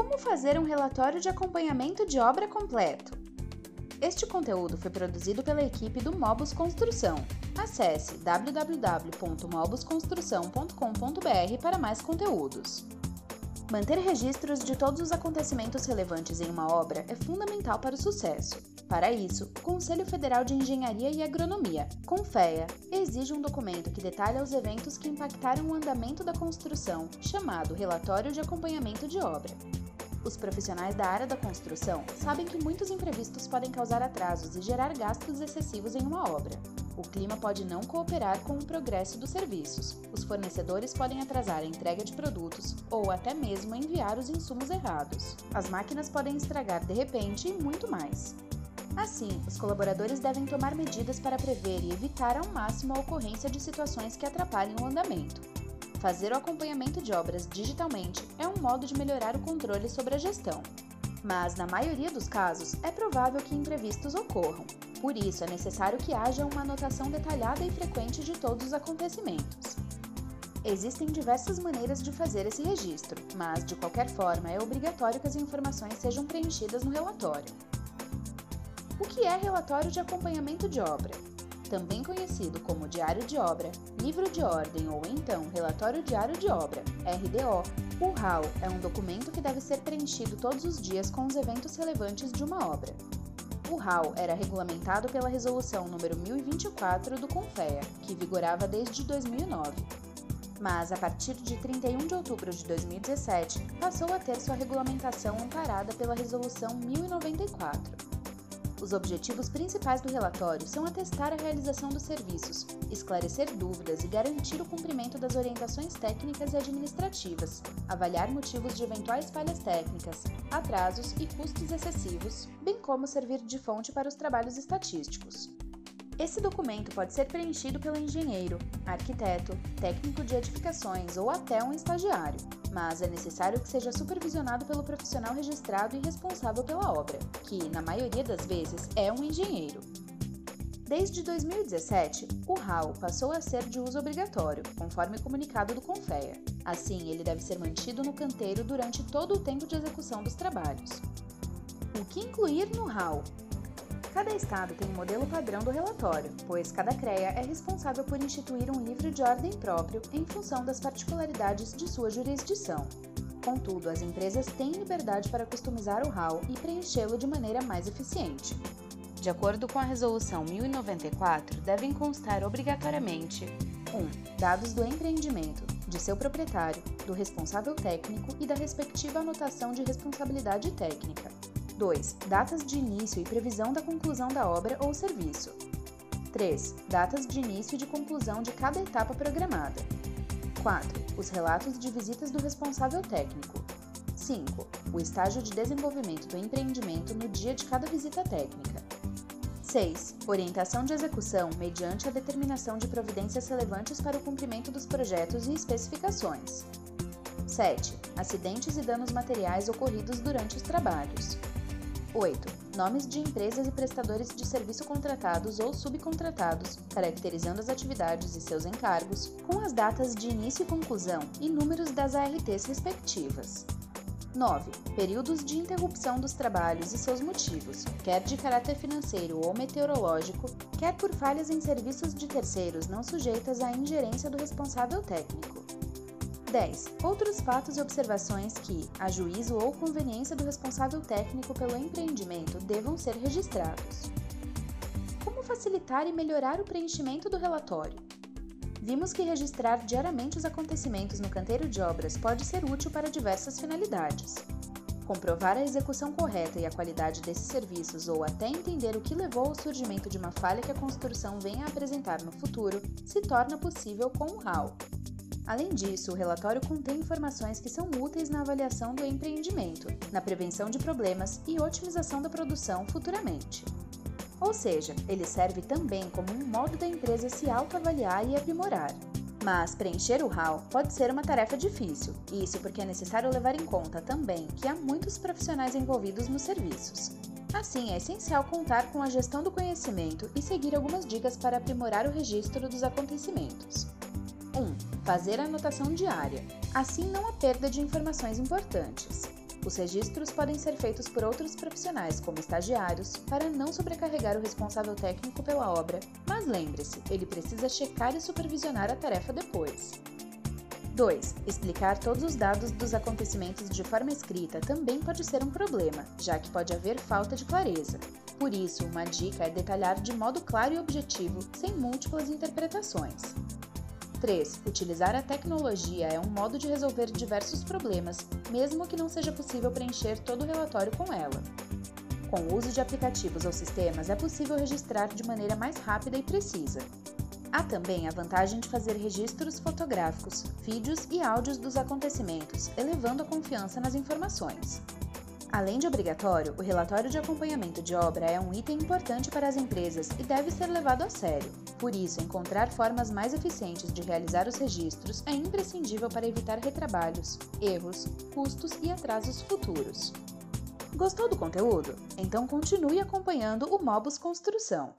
Como fazer um relatório de acompanhamento de obra completo? Este conteúdo foi produzido pela equipe do Mobus Construção. Acesse www.mobusconstrução.com.br para mais conteúdos. Manter registros de todos os acontecimentos relevantes em uma obra é fundamental para o sucesso. Para isso, o Conselho Federal de Engenharia e Agronomia, CONFEA, exige um documento que detalha os eventos que impactaram o andamento da construção, chamado Relatório de Acompanhamento de Obra. Os profissionais da área da construção sabem que muitos imprevistos podem causar atrasos e gerar gastos excessivos em uma obra. O clima pode não cooperar com o progresso dos serviços. Os fornecedores podem atrasar a entrega de produtos ou até mesmo enviar os insumos errados. As máquinas podem estragar de repente e muito mais. Assim, os colaboradores devem tomar medidas para prever e evitar ao máximo a ocorrência de situações que atrapalhem o andamento. Fazer o acompanhamento de obras digitalmente é um modo de melhorar o controle sobre a gestão. Mas, na maioria dos casos, é provável que imprevistos ocorram. Por isso, é necessário que haja uma anotação detalhada e frequente de todos os acontecimentos. Existem diversas maneiras de fazer esse registro, mas, de qualquer forma, é obrigatório que as informações sejam preenchidas no relatório. O que é relatório de acompanhamento de obra? Também conhecido como Diário de Obra, Livro de Ordem ou então Relatório Diário de Obra, RDO, o RAL é um documento que deve ser preenchido todos os dias com os eventos relevantes de uma obra. O RAL era regulamentado pela Resolução número 1024 do CONFEA, que vigorava desde 2009. Mas, a partir de 31 de outubro de 2017, passou a ter sua regulamentação amparada pela Resolução 1094. Os objetivos principais do relatório são atestar a realização dos serviços, esclarecer dúvidas e garantir o cumprimento das orientações técnicas e administrativas, avaliar motivos de eventuais falhas técnicas, atrasos e custos excessivos, bem como servir de fonte para os trabalhos estatísticos. Esse documento pode ser preenchido pelo engenheiro, arquiteto, técnico de edificações ou até um estagiário, mas é necessário que seja supervisionado pelo profissional registrado e responsável pela obra, que, na maioria das vezes, é um engenheiro. Desde 2017, o RAL passou a ser de uso obrigatório, conforme comunicado do Confea. Assim, ele deve ser mantido no canteiro durante todo o tempo de execução dos trabalhos. O que incluir no RAL? Cada estado tem um modelo padrão do relatório, pois cada CREA é responsável por instituir um livro de ordem próprio em função das particularidades de sua jurisdição. Contudo, as empresas têm liberdade para customizar o RAL e preenchê-lo de maneira mais eficiente. De acordo com a Resolução 1094, devem constar obrigatoriamente 1. Dados do empreendimento, de seu proprietário, do responsável técnico e da respectiva anotação de responsabilidade técnica. 2. Datas de início e previsão da conclusão da obra ou serviço. 3. Datas de início e de conclusão de cada etapa programada. 4. Os relatos de visitas do responsável técnico. 5. O estágio de desenvolvimento do empreendimento no dia de cada visita técnica. 6. Orientação de execução mediante a determinação de providências relevantes para o cumprimento dos projetos e especificações. 7. Acidentes e danos materiais ocorridos durante os trabalhos. 8. Nomes de empresas e prestadores de serviço contratados ou subcontratados, caracterizando as atividades e seus encargos, com as datas de início e conclusão e números das ARTs respectivas. 9. Períodos de interrupção dos trabalhos e seus motivos, quer de caráter financeiro ou meteorológico, quer por falhas em serviços de terceiros não sujeitas à ingerência do responsável técnico. 10. Outros fatos e observações que, a juízo ou conveniência do responsável técnico pelo empreendimento, devam ser registrados. Como facilitar e melhorar o preenchimento do relatório? Vimos que registrar diariamente os acontecimentos no canteiro de obras pode ser útil para diversas finalidades. Comprovar a execução correta e a qualidade desses serviços ou até entender o que levou ao surgimento de uma falha que a construção venha a apresentar no futuro se torna possível com o RAL, Além disso, o relatório contém informações que são úteis na avaliação do empreendimento, na prevenção de problemas e otimização da produção futuramente. Ou seja, ele serve também como um modo da empresa se autoavaliar e aprimorar. Mas preencher o RAL pode ser uma tarefa difícil, isso porque é necessário levar em conta também que há muitos profissionais envolvidos nos serviços. Assim, é essencial contar com a gestão do conhecimento e seguir algumas dicas para aprimorar o registro dos acontecimentos. 1. Fazer anotação diária. Assim não há perda de informações importantes. Os registros podem ser feitos por outros profissionais, como estagiários, para não sobrecarregar o responsável técnico pela obra, mas lembre-se, ele precisa checar e supervisionar a tarefa depois. 2. Explicar todos os dados dos acontecimentos de forma escrita também pode ser um problema, já que pode haver falta de clareza. Por isso, uma dica é detalhar de modo claro e objetivo, sem múltiplas interpretações. 3. Utilizar a tecnologia é um modo de resolver diversos problemas, mesmo que não seja possível preencher todo o relatório com ela. Com o uso de aplicativos ou sistemas, é possível registrar de maneira mais rápida e precisa. Há também a vantagem de fazer registros fotográficos, vídeos e áudios dos acontecimentos, elevando a confiança nas informações. Além de obrigatório, o relatório de acompanhamento de obra é um item importante para as empresas e deve ser levado a sério. Por isso, encontrar formas mais eficientes de realizar os registros é imprescindível para evitar retrabalhos, erros, custos e atrasos futuros. Gostou do conteúdo? Então continue acompanhando o Mobus Construção.